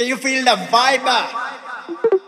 Do you feel the vibe? Ah?